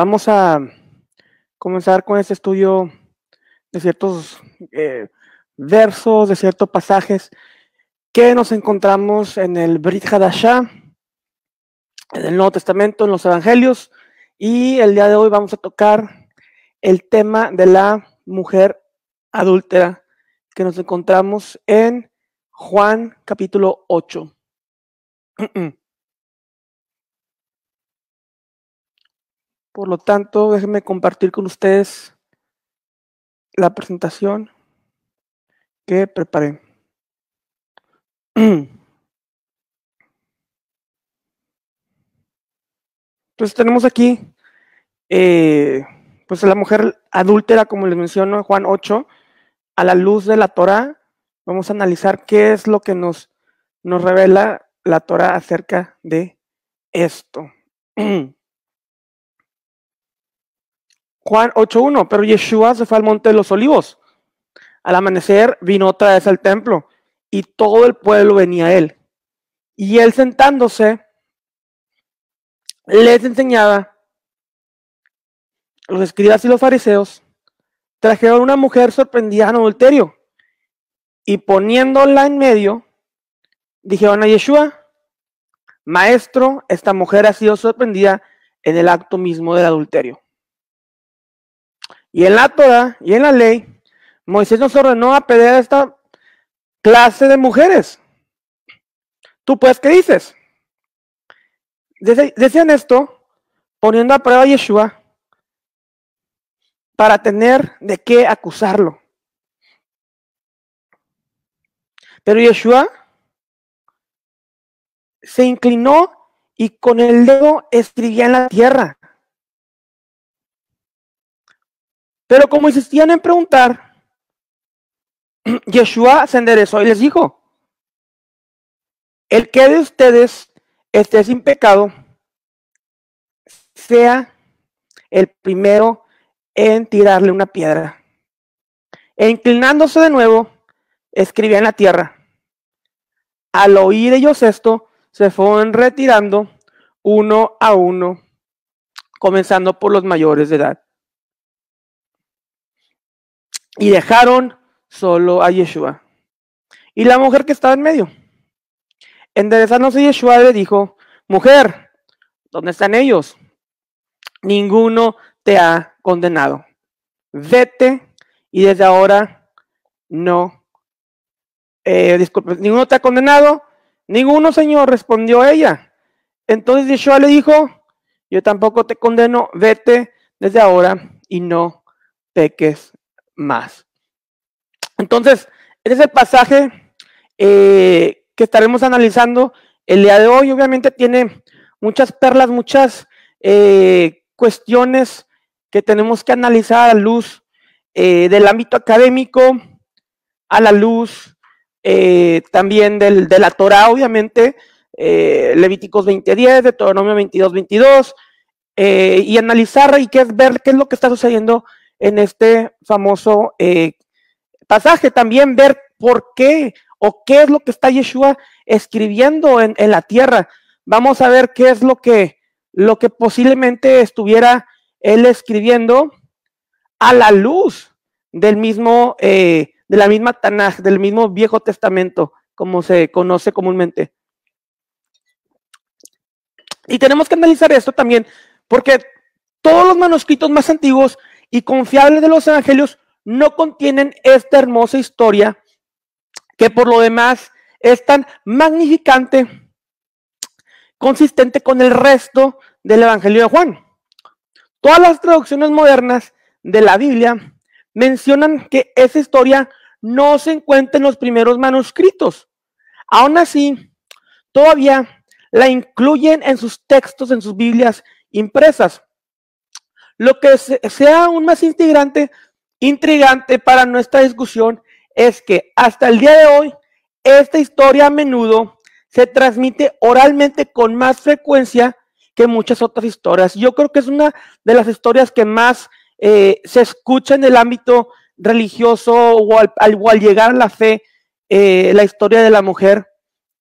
vamos a comenzar con este estudio de ciertos eh, versos, de ciertos pasajes que nos encontramos en el Brit Hadashah, en el Nuevo Testamento, en los Evangelios, y el día de hoy vamos a tocar el tema de la mujer adúltera que nos encontramos en Juan capítulo 8. Por lo tanto, déjenme compartir con ustedes la presentación que preparé. Entonces tenemos aquí, eh, pues la mujer adúltera, como les menciono en Juan 8, a la luz de la Torah, vamos a analizar qué es lo que nos, nos revela la Torah acerca de esto. Juan 8.1, pero Yeshua se fue al monte de los olivos. Al amanecer vino otra vez al templo y todo el pueblo venía a él. Y él sentándose, les enseñaba, los escribas y los fariseos trajeron una mujer sorprendida en adulterio y poniéndola en medio, dijeron a Yeshua, maestro, esta mujer ha sido sorprendida en el acto mismo del adulterio. Y en la Torah y en la ley, Moisés nos ordenó a pedir a esta clase de mujeres. ¿Tú pues qué dices? Decían esto poniendo a prueba a Yeshua para tener de qué acusarlo. Pero Yeshua se inclinó y con el dedo escribía en la tierra. Pero como insistían en preguntar, Yeshua se enderezó y les dijo, el que de ustedes esté sin pecado, sea el primero en tirarle una piedra. E inclinándose de nuevo, escribía en la tierra. Al oír ellos esto, se fueron retirando uno a uno, comenzando por los mayores de edad y dejaron solo a Yeshua. Y la mujer que estaba en medio, enderezándose Yeshua le dijo, mujer, ¿dónde están ellos? Ninguno te ha condenado. Vete y desde ahora no. Eh, disculpe, ninguno te ha condenado. Ninguno, Señor, respondió ella. Entonces Yeshua le dijo, yo tampoco te condeno, vete desde ahora y no peques más. Entonces, este es el pasaje eh, que estaremos analizando el día de hoy. Obviamente tiene muchas perlas, muchas eh, cuestiones que tenemos que analizar a la luz eh, del ámbito académico, a la luz también del, de la Torah, obviamente, Levíticos 20.10, Deuteronomio 22.22, y analizar y qué es ver qué es lo que está sucediendo en este famoso eh, pasaje. También ver por qué o qué es lo que está Yeshua escribiendo en, la tierra. Vamos a ver qué es lo que, lo que posiblemente estuviera él escribiendo a la luz del mismo, eh, de la misma Tanaj, del mismo Viejo Testamento, como se conoce comúnmente. Y tenemos que analizar esto también, porque todos los manuscritos más antiguos y confiables de los evangelios no contienen esta hermosa historia que por lo demás es tan magnificante, consistente con el resto del Evangelio de Juan. Todas las traducciones modernas de la Biblia mencionan que esa historia no se encuentra en los primeros manuscritos. Aún así, todavía la incluyen en sus textos, en sus Biblias impresas. Lo que sea aún más intrigante, para nuestra discusión es que hasta el día de hoy esta historia a menudo se transmite oralmente con más frecuencia que muchas otras historias. Yo creo que es una de las historias que más eh, se escucha en el ámbito religioso o al, llegar a la fe, eh, la historia de la mujer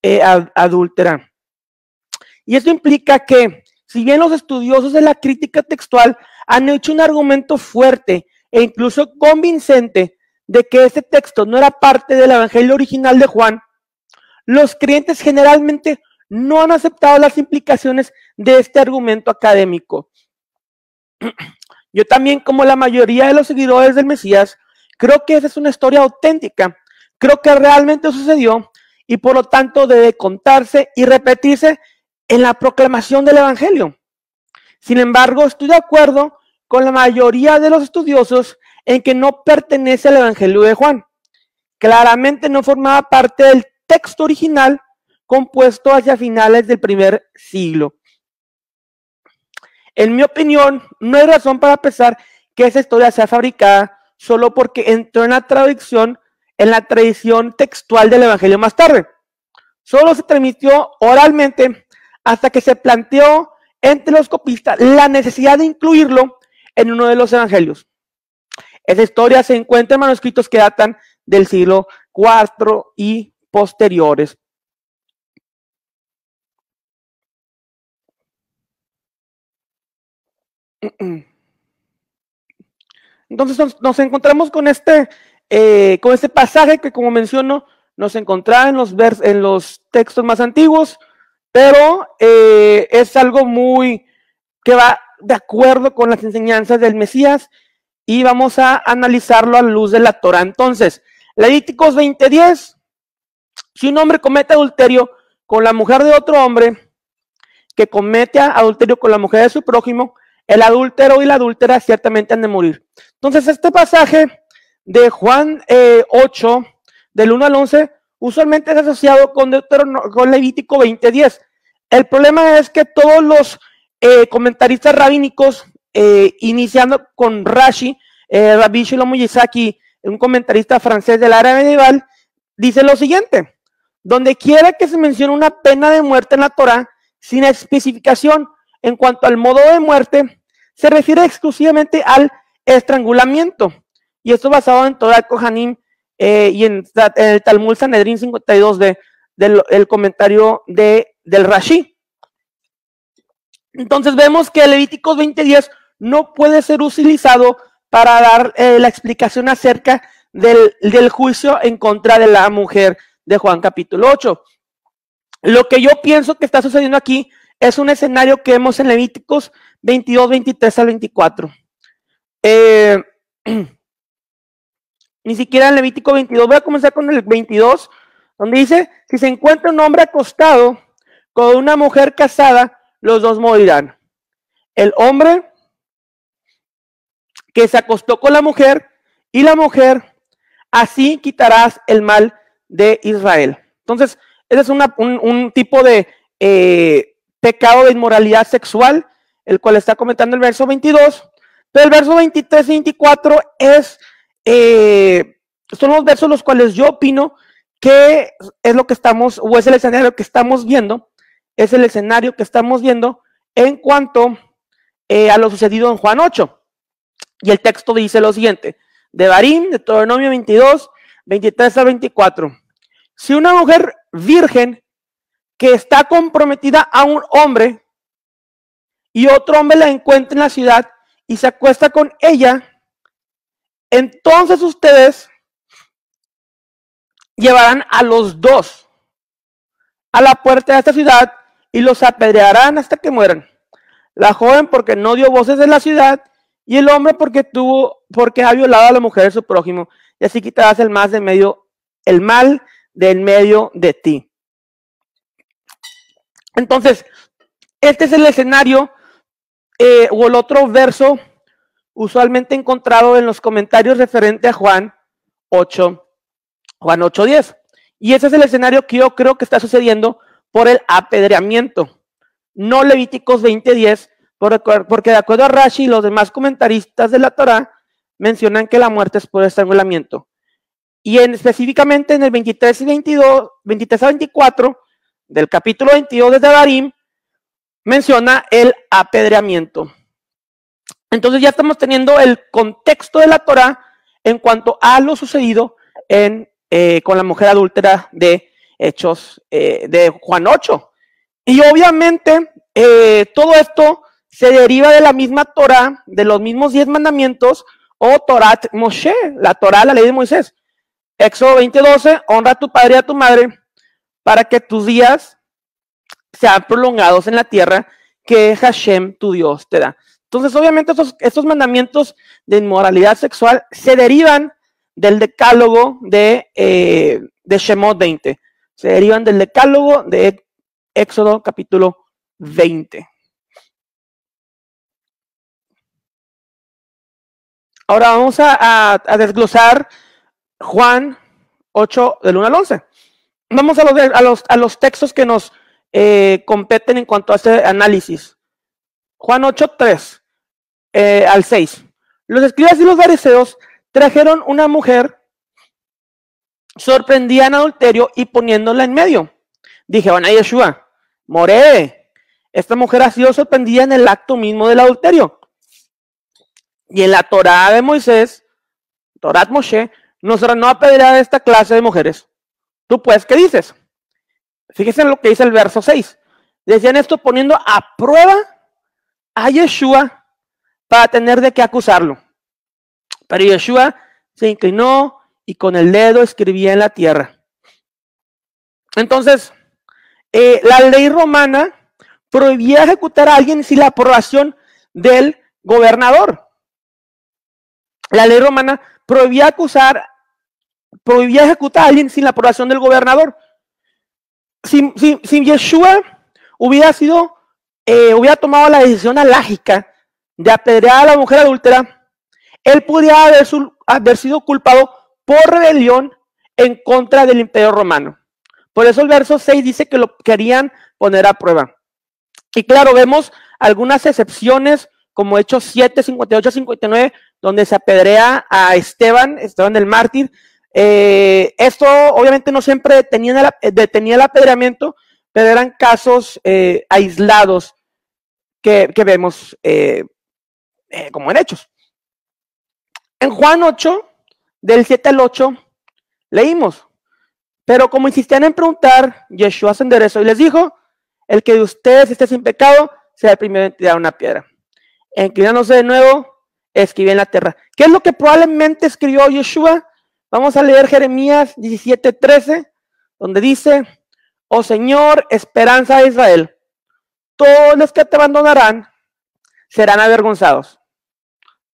eh, adúltera. Y esto implica que si bien los estudiosos de la crítica textual han hecho un argumento fuerte e incluso convincente de que este texto no era parte del Evangelio original de Juan, los creyentes generalmente no han aceptado las implicaciones de este argumento académico. Yo también, como la mayoría de los seguidores del Mesías, creo que esa es una historia auténtica. Creo que realmente sucedió y por lo tanto debe contarse y repetirse en la proclamación del Evangelio. Sin embargo, estoy de acuerdo con la mayoría de los estudiosos en que no pertenece al Evangelio de Juan. Claramente no formaba parte del texto original compuesto hacia finales del primer siglo. En mi opinión, no hay razón para pensar que esa historia sea fabricada solo porque entró en la traducción, en la tradición textual del Evangelio más tarde. Solo se transmitió oralmente hasta que se planteó entre los copistas la necesidad de incluirlo en uno de los evangelios. Esa historia se encuentra en manuscritos que datan del siglo IV y posteriores. Entonces nos, encontramos con este, eh, con este pasaje que como menciono, nos encontraba en los, en los textos más antiguos, pero eh, es algo muy que va de acuerdo con las enseñanzas del Mesías y vamos a analizarlo a luz de la Torah. Entonces, Levíticos 20:10, si un hombre comete adulterio con la mujer de otro hombre, que comete adulterio con la mujer de su prójimo, el adúltero y la adúltera ciertamente han de morir. Entonces, este pasaje de Juan 8, eh, del 1 al 11, usualmente es asociado con, con Levítico 20:10. El problema es que todos los eh, comentaristas rabínicos, eh, iniciando con Rashi, eh, Rabbi Shlomo Yisaki, un comentarista francés del área medieval, dice lo siguiente, donde quiera que se mencione una pena de muerte en la Torah, sin especificación en cuanto al modo de muerte, se refiere exclusivamente al estrangulamiento. Y esto basado en Torah Kohanim eh, y en, el Talmud Sanedrin 52 de, del el comentario de, del Rashi. Entonces vemos que Levíticos 20:10 no puede ser utilizado para dar eh, la explicación acerca del, del, juicio en contra de la mujer de Juan capítulo 8. Lo que yo pienso que está sucediendo aquí es un escenario que vemos en Levíticos 22, 23 al 24. Eh, Ni siquiera en Levítico 22. Voy a comenzar con el 22, donde dice, si se encuentra un hombre acostado con una mujer casada, los dos morirán. El hombre que se acostó con la mujer y la mujer, así quitarás el mal de Israel. Entonces, ese es un, tipo de eh, pecado de inmoralidad sexual, el cual está comentando el verso 22. Pero el verso 23 y 24 es eh, son los versos los cuales yo opino que es lo que estamos, o es el escenario que estamos viendo, es el escenario que estamos viendo en cuanto eh, a lo sucedido en Juan 8. Y el texto dice lo siguiente, de Barín, de Deuteronomio 22, 23 a 24. Si una mujer virgen que está comprometida a un hombre y otro hombre la encuentra en la ciudad y se acuesta con ella, entonces ustedes llevarán a los dos a la puerta de esta ciudad y los apedrearán hasta que mueran. La joven porque no dio voces en la ciudad y el hombre porque tuvo, porque ha violado a la mujer de su prójimo. Y así quitarás el más de medio, el mal del medio de ti. Entonces, este es el escenario eh, o el otro verso usualmente encontrado en los comentarios referente a Juan 8, Juan 8.10. Y ese es el escenario que yo creo que está sucediendo por el apedreamiento, no Levíticos 20.10, porque de acuerdo a Rashi y los demás comentaristas de la Torah mencionan que la muerte es por estrangulamiento. Y en, específicamente en el 23 y 22, 23 a 24 del capítulo 22 de Darim, menciona el apedreamiento. Entonces ya estamos teniendo el contexto de la Torah en cuanto a lo sucedido en, eh, con la mujer adúltera de Hechos eh, de Juan 8. Y obviamente eh, todo esto se deriva de la misma Torah, de los mismos diez mandamientos, o Torat Moshe, la Torah, la ley de Moisés. Éxodo 20:12, honra a tu padre y a tu madre para que tus días sean prolongados en la tierra que Hashem, tu Dios, te da. Entonces, obviamente, estos, mandamientos de inmoralidad sexual se derivan del decálogo de, eh, de Shemot 20. Se derivan del decálogo de Éxodo capítulo 20. Ahora vamos a, desglosar Juan 8 del 1 al 11. Vamos a los, a los, a los textos que nos eh, competen en cuanto a este análisis. Juan 8, 3 eh, al 6. Los escribas y los fariseos trajeron una mujer, sorprendida en adulterio y poniéndola en medio. Dijeron a Yeshua, more, esta mujer ha sido sorprendida en el acto mismo del adulterio. Y en la Torah de Moisés, Torat Moshe, nos apedrear a esta clase de mujeres. ¿Tú pues qué dices? Fíjense en lo que dice el verso 6. Decían esto poniendo a prueba a Yeshua para tener de qué acusarlo. Pero Yeshua se inclinó y con el dedo escribía en la tierra. Entonces, eh, la ley romana prohibía ejecutar a alguien sin la aprobación del gobernador. La ley romana prohibía acusar, prohibía ejecutar a alguien sin la aprobación del gobernador. Si, Yeshua hubiera sido, eh, hubiera tomado la decisión alágica de apedrear a la mujer adúltera, él podría haber, haber sido culpado por rebelión en contra del imperio romano. Por eso el verso 6 dice que lo querían poner a prueba. Y claro, vemos algunas excepciones, como Hechos 7, 58, 59, donde se apedrea a Esteban, Esteban del mártir. Eh, esto obviamente no siempre detenía el, el apedreamiento, pero eran casos eh, aislados que, vemos eh, como en Hechos. En Juan 8, del 7 al 8, leímos, pero como insistían en preguntar, Yeshua se enderezó y les dijo, el que de ustedes esté sin pecado, sea el primero en tirar una piedra. Inclinándose de nuevo, escribió en la tierra. ¿Qué es lo que probablemente escribió Yeshua? Vamos a leer Jeremías 17:13, donde dice, oh Señor, esperanza de Israel, todos los que te abandonarán serán avergonzados.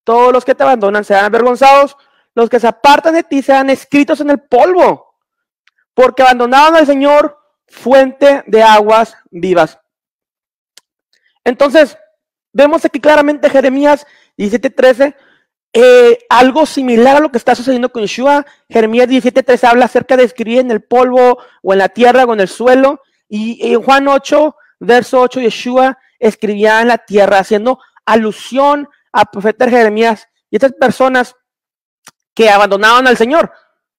Todos los que te abandonan serán avergonzados, los que se apartan de ti serán escritos en el polvo, porque abandonaron al Señor, fuente de aguas vivas. Entonces, vemos aquí claramente Jeremías 17:13, eh, algo similar a lo que está sucediendo con Yeshua. Jeremías 17:13 habla acerca de escribir en el polvo o en la tierra o en el suelo. Y en Juan 8, verso 8, Yeshua escribía en la tierra, haciendo alusión a profeta Jeremías y estas personas que abandonaban al Señor.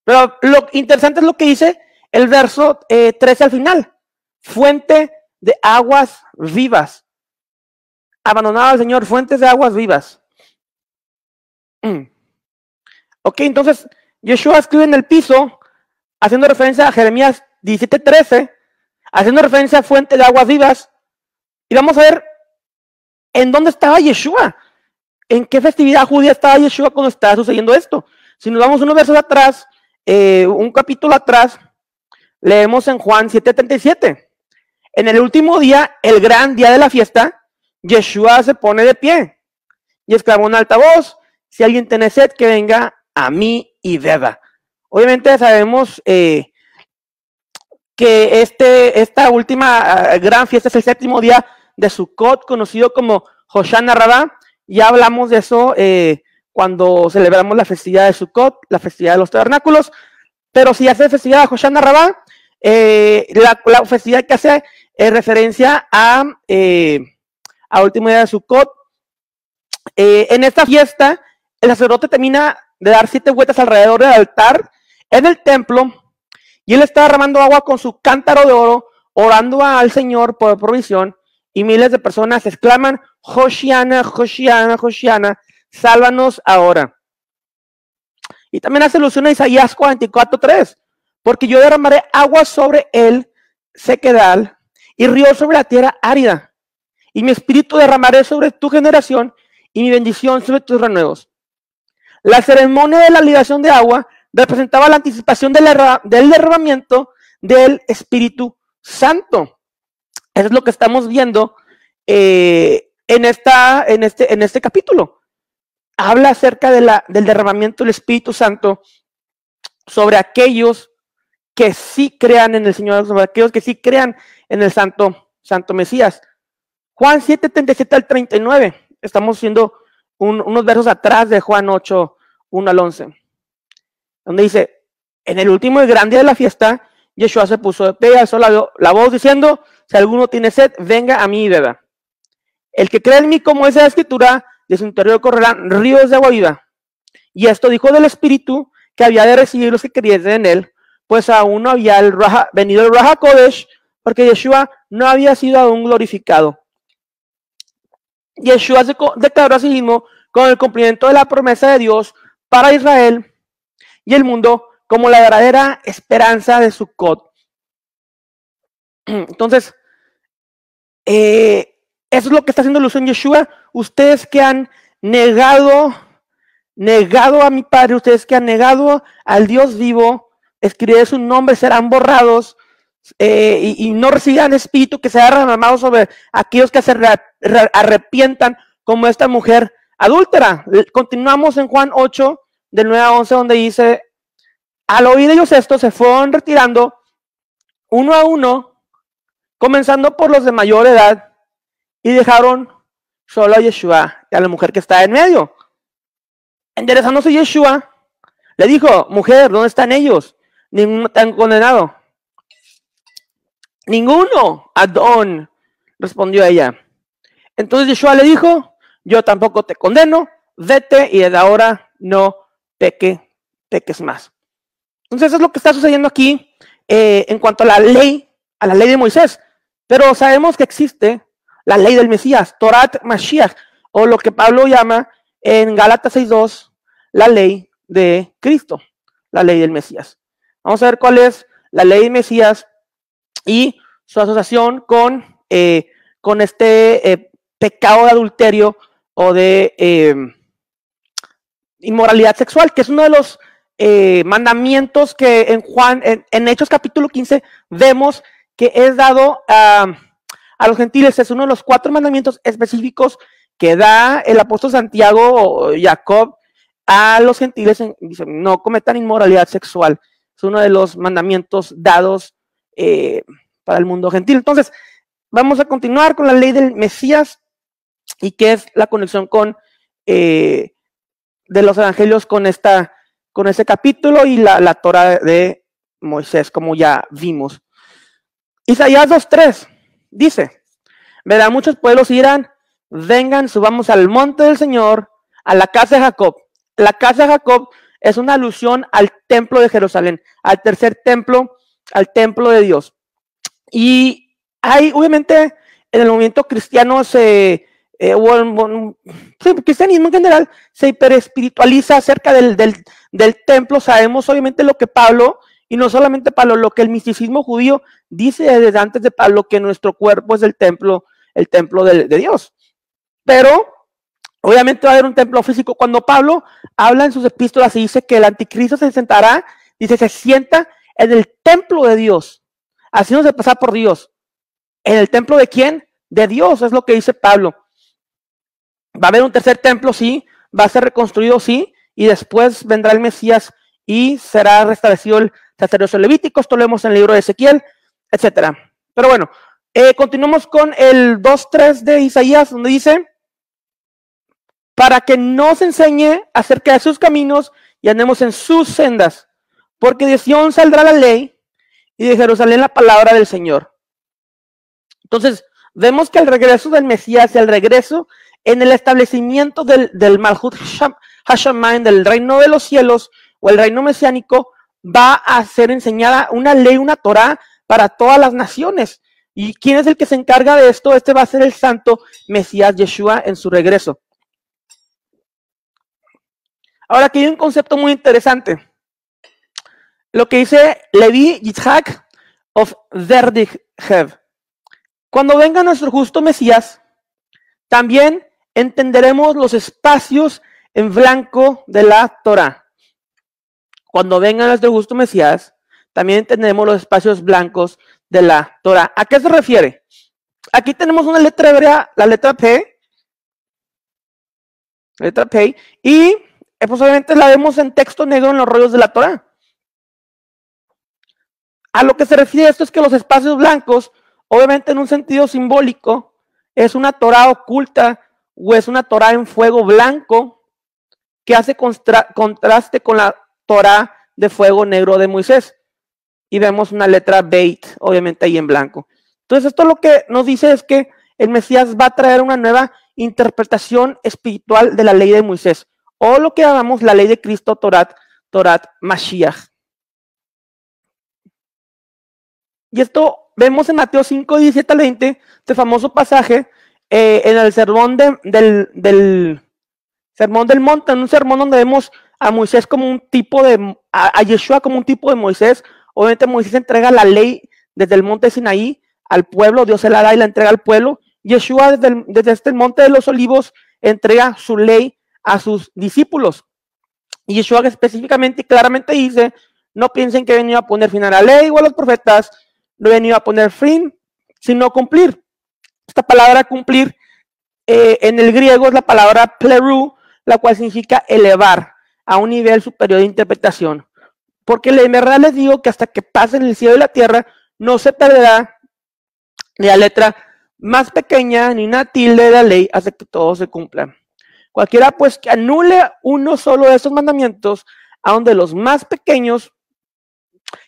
Pero lo interesante es lo que dice el verso 13 eh, al final. Fuente de aguas vivas. Abandonado al Señor, fuentes de aguas vivas. Mm. Ok, entonces Yeshua escribe en el piso, haciendo referencia a Jeremías 17:13, haciendo referencia a fuente de aguas vivas. Y vamos a ver en dónde estaba Yeshua. ¿En qué festividad judía estaba Yeshua cuando estaba sucediendo esto? Si nos vamos unos versos atrás, eh, un capítulo atrás, leemos en Juan 7:37. En el último día, el gran día de la fiesta, Yeshua se pone de pie y exclamó en alta voz, si alguien tiene sed, que venga a mí y beba. Obviamente sabemos eh, que este, esta última ah, gran fiesta es el séptimo día de Sukkot, conocido como Hoshana Rabá. Ya hablamos de eso eh, cuando celebramos la festividad de Sukkot, la festividad de los tabernáculos. Pero si hace festividad de Hoshana Rabá, eh, la, festividad que hace referencia a, a último día de Sukkot. en esta fiesta el sacerdote termina de dar siete vueltas alrededor del altar en el templo y él está derramando agua con su cántaro de oro, orando al Señor por provisión y miles de personas exclaman, Josiana, Josiana, Josiana, sálvanos ahora. Y también hace alusión a Isaías 44.3, porque yo derramaré agua sobre él, sequedal, y río sobre la tierra árida. y mi espíritu derramaré sobre tu generación y mi bendición sobre tus renuevos. La ceremonia de la libación de agua representaba la anticipación del, derramamiento del Espíritu Santo. Eso es lo que estamos viendo eh, en, esta, en, este, en este capítulo. Habla acerca de la, del derramamiento del Espíritu Santo sobre aquellos que sí crean en el Señor, sobre aquellos que sí crean en el Santo, Santo Mesías. Juan 7, 37 al 39. Estamos haciendo unos versos atrás de Juan 8, 1 al 11. Donde dice, en el último y gran día de la fiesta, Yeshua se puso de pie y alzó la, la, voz diciendo, si alguno tiene sed, venga a mí y beba. El que cree en mí, como dice la escritura, de su interior correrán ríos de agua viva. Y esto dijo del Espíritu que había de recibir los que creyesen en él, pues aún no había el venido el Raja Kodesh, porque Yeshua no había sido aún glorificado. Yeshua se declaró a sí mismo con el cumplimiento de la promesa de Dios para Israel y el mundo como la verdadera esperanza de su cod. Entonces, eh, eso es lo que está haciendo en Yeshua. Ustedes que han negado, negado a mi Padre, ustedes que han negado al Dios vivo, escribiré su nombre, serán borrados eh, y, no recibirán espíritu que sea derramado sobre aquellos que se arrepientan como esta mujer adúltera. Continuamos en Juan 8, del 9 a 11, donde dice, al oír ellos esto, se fueron retirando uno a uno, comenzando por los de mayor edad, y dejaron solo a Yeshua y a la mujer que está en medio. Enderezándose Yeshua, le dijo, mujer, ¿dónde están ellos? Ninguno tan condenado. Ninguno, Adón, respondió ella. Entonces Yeshua le dijo, yo tampoco te condeno, vete y desde ahora no peque, peques más. Entonces es lo que está sucediendo aquí eh, en cuanto a la ley, a la ley de Moisés. Pero sabemos que existe la ley del Mesías, Torat Mashiach, o lo que Pablo llama en Gálatas 6.2, la ley de Cristo, la ley del Mesías. Vamos a ver cuál es la ley del Mesías y su asociación con, eh, con este eh, pecado de adulterio o de inmoralidad sexual, que es uno de los eh, mandamientos que en Juan, en, Hechos capítulo 15, vemos que es dado a, los gentiles. Es uno de los cuatro mandamientos específicos que da el apóstol Santiago o Jacob a los gentiles. dice, no cometan inmoralidad sexual. Es uno de los mandamientos dados eh, para el mundo gentil. Entonces, vamos a continuar con la ley del Mesías y qué es la conexión con eh, de los evangelios con esta con ese capítulo y la, la Torah de Moisés, como ya vimos. Isaías 2.3 dice, verán muchos pueblos irán, vengan, subamos al monte del Señor, a la casa de Jacob. La casa de Jacob es una alusión al templo de Jerusalén, al tercer templo, al templo de Dios. Y hay, obviamente, en el movimiento cristiano se, eh, cristianismo en general se hiperespiritualiza acerca del, del, del, templo. Sabemos obviamente lo que Pablo, y no solamente Pablo, lo que el misticismo judío dice desde antes de Pablo, que nuestro cuerpo es el templo, el templo de, de Dios. Pero obviamente va a haber un templo físico. Cuando Pablo habla en sus epístolas y dice que el anticristo se sentará, dice, se sienta en el templo de Dios, haciéndose pasar por Dios. ¿En el templo de quién? De Dios, es lo que dice Pablo. Va a haber un tercer templo, sí, va a ser reconstruido, sí, y después vendrá el Mesías y será restablecido el sacerdocio levítico. Esto lo vemos en el libro de Ezequiel, etcétera. Pero bueno, eh, continuamos con el 2.3 de Isaías, donde dice, para que nos enseñe acerca de sus caminos y andemos en sus sendas, porque de Sion saldrá la ley y de Jerusalén la palabra del Señor. Entonces, vemos que el regreso del Mesías, el regreso en el establecimiento del, del Malhut del reino de los cielos o el reino mesiánico, va a ser enseñada una ley, una Torah para todas las naciones. ¿Y quién es el que se encarga de esto? Este va a ser el santo Mesías Yeshua en su regreso. Ahora aquí hay un concepto muy interesante. Lo que dice Levi Yitzhak of Verdighev. Cuando venga nuestro justo Mesías, También entenderemos los espacios en blanco de la Torah. Cuando vengan nuestro gusto Mesías, también entenderemos los espacios blancos de la Torah. ¿A qué se refiere? Aquí tenemos una letra hebrea, la letra P, letra P, y eh, posiblemente la vemos en texto negro en los rollos de la Torah. A lo que se refiere esto es que los espacios blancos, obviamente en un sentido simbólico, es una Torah oculta o es una Torah en fuego blanco que hace contraste con la Torah de fuego negro de Moisés. Y vemos una letra Beit, obviamente ahí en blanco. Entonces, esto lo que nos dice es que el Mesías va a traer una nueva interpretación espiritual de la ley de Moisés, o lo que llamamos la ley de Cristo, Torat, Torat Mashiach. Y esto vemos en Mateo 5, 17 al 20, este famoso pasaje, eh, en el sermón del, del sermón del monte, en un sermón donde vemos a Moisés como un tipo de, a, Yeshua como un tipo de Moisés. Obviamente Moisés entrega la ley desde el monte Sinaí al pueblo, Dios se la da y la entrega al pueblo. Yeshua desde, desde este monte de los olivos entrega su ley a sus discípulos. Y Yeshua específicamente y claramente dice, no piensen que he venido a poner fin a la ley o a los profetas, no he venido a poner fin, sino cumplir. Esta palabra cumplir eh, en el griego es la palabra pleru, la cual significa elevar a un nivel superior de interpretación. Porque en verdad les digo que hasta que pasen el cielo y la tierra, no se perderá la letra más pequeña ni una tilde de la ley hasta que todo se cumpla. Cualquiera pues que anule uno solo de esos mandamientos, a donde los más pequeños,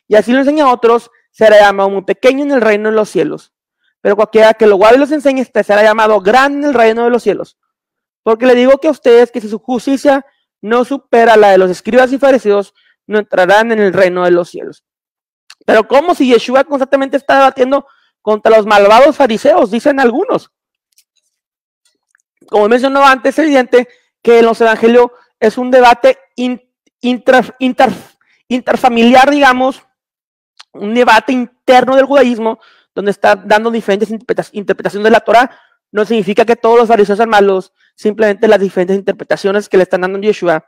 y así lo enseña a otros, será llamado muy pequeño en el reino de los cielos. Pero cualquiera que lo guarde y los enseñe, este será llamado grande en el reino de los cielos. Porque le digo que a ustedes que si su justicia no supera la de los escribas y fariseos, no entrarán en el reino de los cielos. Pero como si Yeshua constantemente está debatiendo contra los malvados fariseos, dicen algunos. Como mencionó antes, es evidente que en los evangelios es un debate interfamiliar, digamos, un debate interno del judaísmo, donde está dando diferentes interpretaciones de la Torah, no significa que todos los fariseos sean malos, simplemente las diferentes interpretaciones que le están dando Yeshua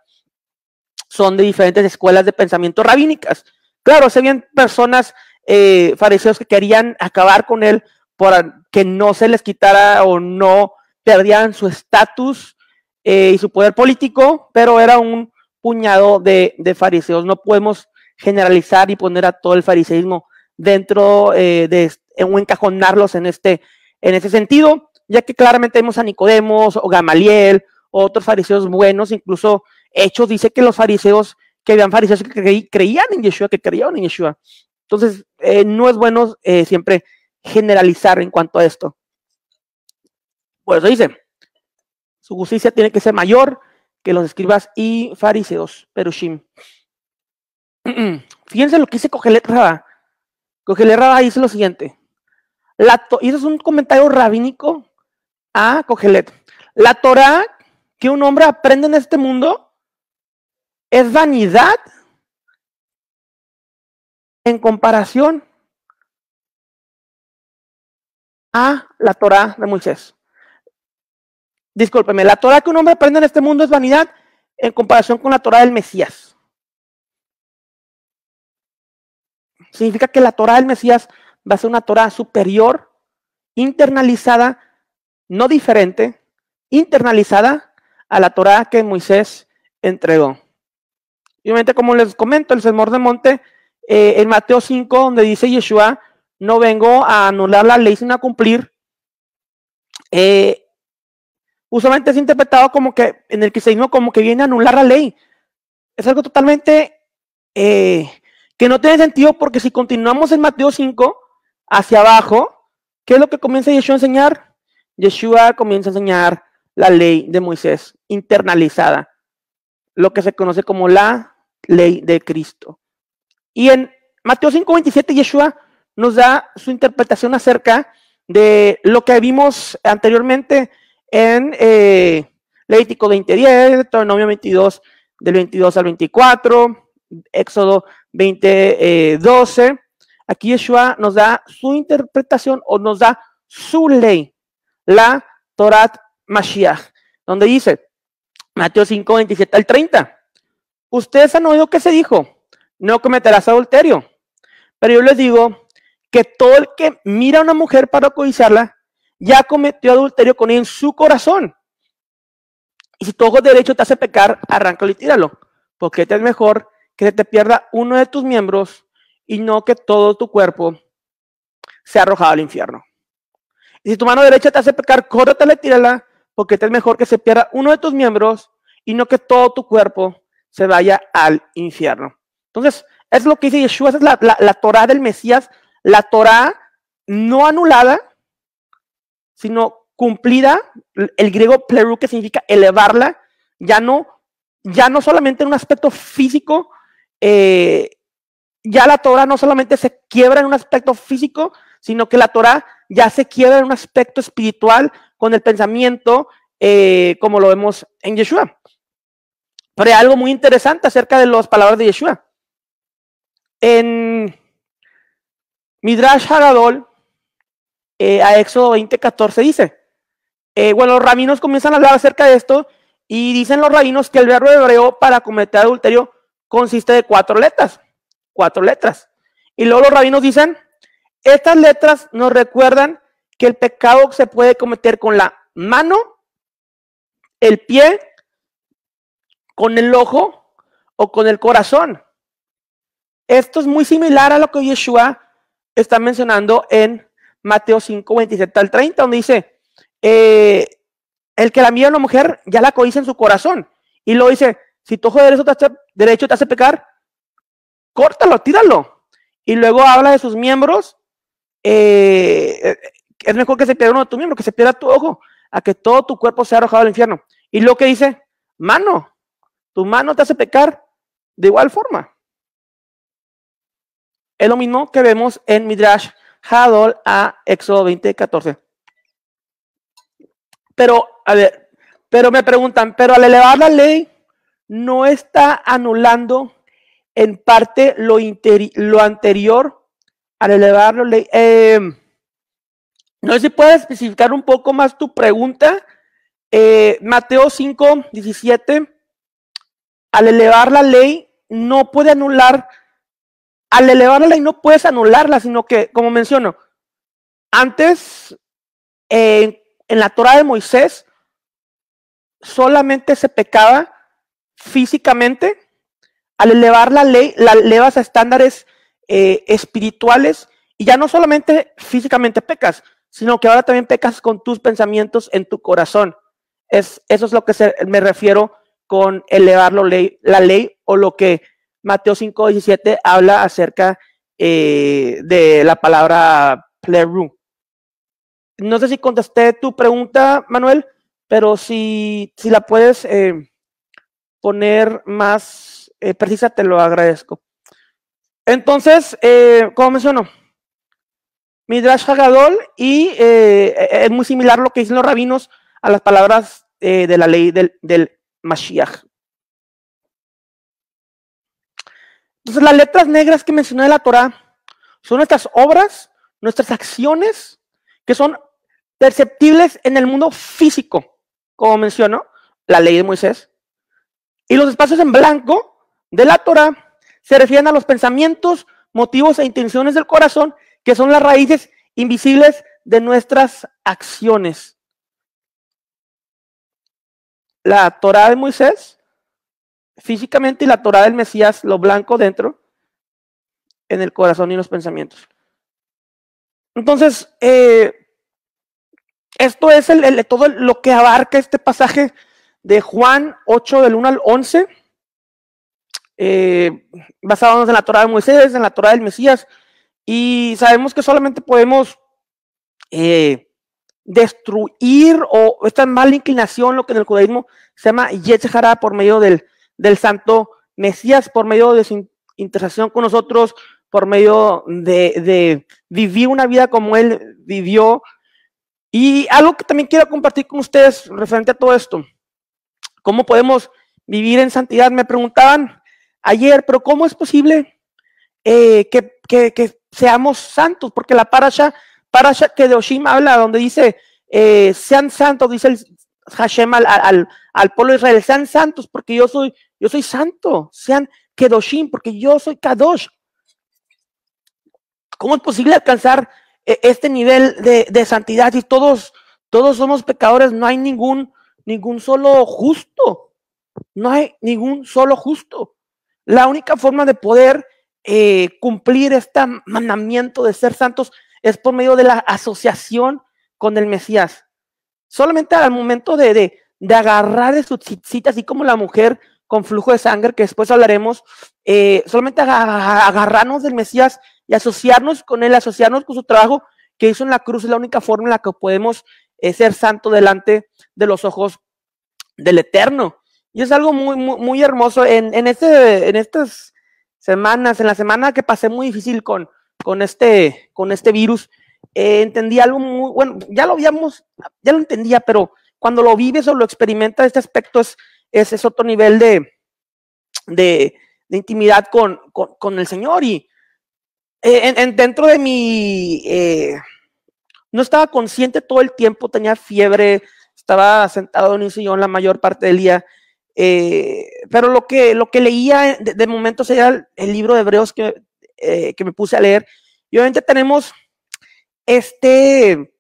son de diferentes escuelas de pensamiento rabínicas. Claro, se habían personas, eh, fariseos que querían acabar con él por que no se les quitara o no perdieran su estatus eh, y su poder político, pero era un puñado de, fariseos. No podemos generalizar y poner a todo el fariseísmo dentro eh, de o encajonarlos en este, en ese sentido ya que claramente vemos a Nicodemos o Gamaliel, o otros fariseos buenos, incluso Hechos dice que los fariseos, que habían fariseos que creían en Yeshua, que creían en Yeshua. Entonces, eh, no es bueno eh, siempre generalizar en cuanto a esto. Por eso dice, su justicia tiene que ser mayor que los escribas y fariseos, Perushim. Fíjense lo que dice Cogelet Rabá. Cogelet Rabá dice lo siguiente. y eso es un comentario rabínico a Cogelet. La Torah que un hombre aprende en este mundo es vanidad en comparación a la Torah de Moisés. Discúlpeme, la Torah que un hombre aprende en este mundo es vanidad en comparación con la Torah del Mesías. Significa que la Torah del Mesías va a ser una Torah superior, internalizada, no diferente, internalizada a la Torah que Moisés entregó. Y obviamente, como les comento, el Sermón de Monte, eh, en Mateo 5, donde dice Yeshua, no vengo a anular la ley sino a cumplir, eh, usualmente es interpretado como que en el cristianismo como que viene a anular la ley. Es algo totalmente eh, que no tiene sentido porque si continuamos en Mateo 5 hacia abajo, ¿qué es lo que comienza Yeshua a enseñar? Yeshua comienza a enseñar la ley de Moisés internalizada, lo que se conoce como la ley de Cristo. Y en Mateo 5:27 Yeshua nos da su interpretación acerca de lo que vimos anteriormente en eh, Levítico 20:10, Deuteronomio 22 del 22 al 24, Éxodo 20:12. Eh, Aquí Yeshua nos da su interpretación o nos da su ley la Torat Mashiach, donde dice, Mateo 5, 27 al 30. Ustedes han oído que se dijo, no cometerás adulterio. Pero yo les digo que todo el que mira a una mujer para codiciarla, ya cometió adulterio con ella en su corazón. Y si tu ojo derecho te hace pecar, arráncalo y tíralo, porque es mejor que se te pierda uno de tus miembros y no que todo tu cuerpo sea arrojado al infierno. Y si tu mano derecha te hace pecar, córratela y tírala, porque es mejor que se pierda uno de tus miembros y no que todo tu cuerpo se vaya al infierno. Entonces, es lo que dice Yeshua, es la, la, Torah del Mesías, la Torah no anulada, sino cumplida, el griego pleru, que significa elevarla, ya no, ya no solamente en un aspecto físico, eh, ya la Torah no solamente se quiebra en un aspecto físico, sino que la Torah ya se quiebra en un aspecto espiritual con el pensamiento, eh, como lo vemos en Yeshua. Pero hay algo muy interesante acerca de las palabras de Yeshua. En Midrash Hagadol, eh, a Éxodo 20:14 dice, eh, bueno, los rabinos comienzan a hablar acerca de esto y dicen los rabinos que el verbo hebreo para cometer adulterio consiste de cuatro letras, cuatro letras. Y luego los rabinos dicen, estas letras nos recuerdan que el pecado se puede cometer con la mano, el pie, con el ojo o con el corazón. Esto es muy similar a lo que Yeshua está mencionando en Mateo 5, 27 al 30, donde dice, eh, el que la mira a una mujer ya la codicia en su corazón. Y lo dice, si tu ojo derecho te hace, derecho te hace pecar, córtalo, tíralo. Y luego habla de sus miembros. Eh, es mejor que se pierda uno de tus miembros, que se pierda tu ojo, a que todo tu cuerpo sea arrojado al infierno. Y lo que dice, mano, tu mano te hace pecar de igual forma. Es lo mismo que vemos en Midrash Hadol a Éxodo 20, 14. Pero, a ver, pero me preguntan, pero al elevar la ley, no está anulando en parte lo, lo anterior al elevar la ley. Em, no sé si puedes especificar un poco más tu pregunta. Eh, Mateo 5, 17, al elevar la ley, no puede anular, al elevar la ley no puedes anularla, sino que, como menciono, antes en la Torah de Moisés solamente se pecaba físicamente, al elevar la ley, la elevas a estándares eh, espirituales y ya no solamente físicamente pecas, sino que ahora también pecas con tus pensamientos en tu corazón. Es, eso es lo que me refiero con elevar la ley o lo que Mateo 5.17 habla acerca eh, de la palabra pleru. No sé si contesté tu pregunta, Manuel, pero si, si la puedes eh, poner más precisa, te lo agradezco. Entonces, eh, como menciono, Midrash Hagadol y eh, es muy similar lo que dicen los rabinos a las palabras de la ley del, del Mashiach. Entonces, las letras negras que mencioné de la Torah son nuestras obras, nuestras acciones, que son perceptibles en el mundo físico, como menciono, la ley de Moisés, y los espacios en blanco de la Torah se refieren a los pensamientos, motivos e intenciones del corazón, que son las raíces invisibles de nuestras acciones. La Torah de Moisés, físicamente, y la Torah del Mesías, lo blanco dentro, en el corazón y los pensamientos. Entonces, eh, esto es el, todo lo que abarca este pasaje de Juan 8 del 1 al 11, eh, basándonos en la Torah de Moisés, en la Torah del Mesías, y sabemos que solamente podemos eh, destruir o esta mala inclinación, lo que en el judaísmo se llama Yetzirah por medio del, del santo Mesías, por medio de su interacción con nosotros, por medio de, de, vivir una vida como Él vivió. Y algo que también quiero compartir con ustedes referente a todo esto. ¿Cómo podemos vivir en santidad? Me preguntaban ayer, pero ¿cómo es posible eh, que, seamos santos? Porque la parasha, parasha que de Oshim habla, donde dice, eh, sean santos, dice el Hashem al, pueblo de Israel, sean santos porque yo soy, yo soy santo, sean Kedoshim porque yo soy Kadosh. ¿Cómo es posible alcanzar eh, este nivel de, de santidad si todos, todos somos pecadores? No hay ningún, ningún solo justo. No hay ningún solo justo. La única forma de poder eh, cumplir este mandamiento de ser santos es por medio de la asociación con el Mesías. Solamente al momento de, de, de agarrar de su cita, así como la mujer con flujo de sangre, que después hablaremos, eh, solamente agarrarnos del Mesías y asociarnos con él, asociarnos con su trabajo que hizo en la cruz, es la única forma en la que podemos eh, ser santos delante de los ojos del Eterno. Y es algo muy, muy, hermoso. En, en, este, en estas semanas, en la semana que pasé muy difícil con, con, este, con este virus, eh, entendí algo muy, bueno, ya lo habíamos, ya lo entendía, pero cuando lo vives o lo experimentas, este aspecto es, es, otro nivel de, de, intimidad con, con, el Señor. Y eh, en, en, dentro de mi, eh, no estaba consciente todo el tiempo, tenía fiebre, estaba sentado en un sillón la mayor parte del día. Eh, pero lo que, lo que leía de, momento sería el, libro de Hebreos que, eh, que me puse a leer. Y obviamente tenemos este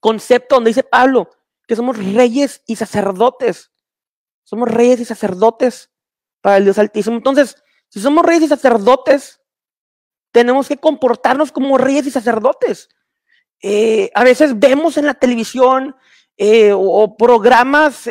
concepto donde dice Pablo que somos reyes y sacerdotes. Somos reyes y sacerdotes para el Dios Altísimo. Entonces, si somos reyes y sacerdotes, tenemos que comportarnos como reyes y sacerdotes. Eh, a veces vemos en la televisión o, programas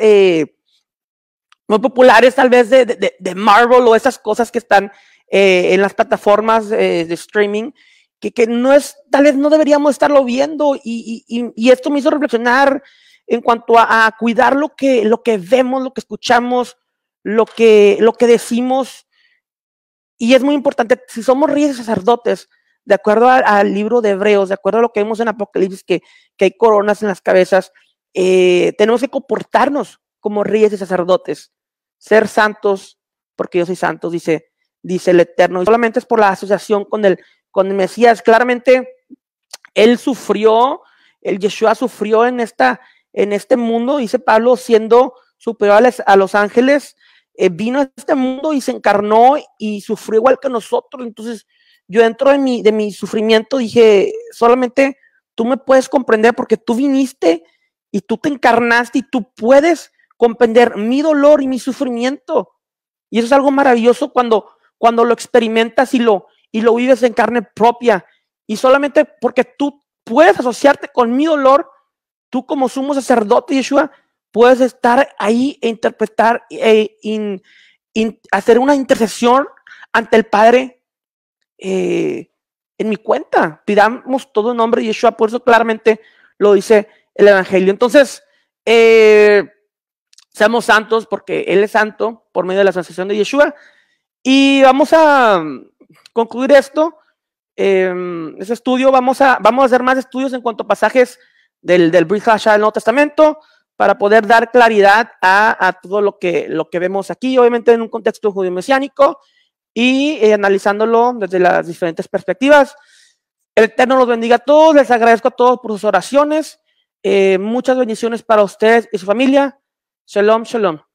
muy populares tal vez de, de, Marvel o esas cosas que están eh, en las plataformas de streaming, que, que, no es, tal vez no deberíamos estarlo viendo y, y, y esto me hizo reflexionar en cuanto a, cuidar lo que, lo que vemos, lo que escuchamos, lo que, lo que decimos. Y es muy importante, si somos reyes sacerdotes, de acuerdo al, libro de Hebreos, de acuerdo a lo que vemos en Apocalipsis, que, que hay coronas en las cabezas, eh, tenemos que comportarnos como reyes y sacerdotes, ser santos, porque yo soy santo, dice, dice el Eterno. Y solamente es por la asociación con el, con Mesías. Claramente, él sufrió, el Yeshua sufrió en, esta, en este mundo, dice Pablo, siendo superior a los ángeles, eh, vino a este mundo y se encarnó y sufrió igual que nosotros. Entonces, yo dentro de mi, de mi sufrimiento dije, solamente tú me puedes comprender porque tú viniste y tú te encarnaste y tú puedes comprender mi dolor y mi sufrimiento. Y eso es algo maravilloso cuando, cuando lo experimentas y lo, y lo vives en carne propia. Y solamente porque tú puedes asociarte con mi dolor, tú como sumo sacerdote, Yeshua, puedes estar ahí e interpretar, e in, hacer una intercesión ante el Padre eh, en mi cuenta. Pidamos todo nombre de Yeshua, por eso claramente lo dice el Evangelio. Entonces, eh, seamos santos porque Él es santo por medio de la asociación de Yeshua. Y vamos a concluir esto, eh, ese estudio. Vamos a, vamos a hacer más estudios en cuanto a pasajes del, del Brit Hasha del Nuevo Testamento para poder dar claridad a, todo lo que, lo que vemos aquí, obviamente en un contexto judío mesiánico y eh, analizándolo desde las diferentes perspectivas. El Eterno los bendiga a todos, les agradezco a todos por sus oraciones. Eh, muchas bendiciones para ustedes y su familia. שלום שלום.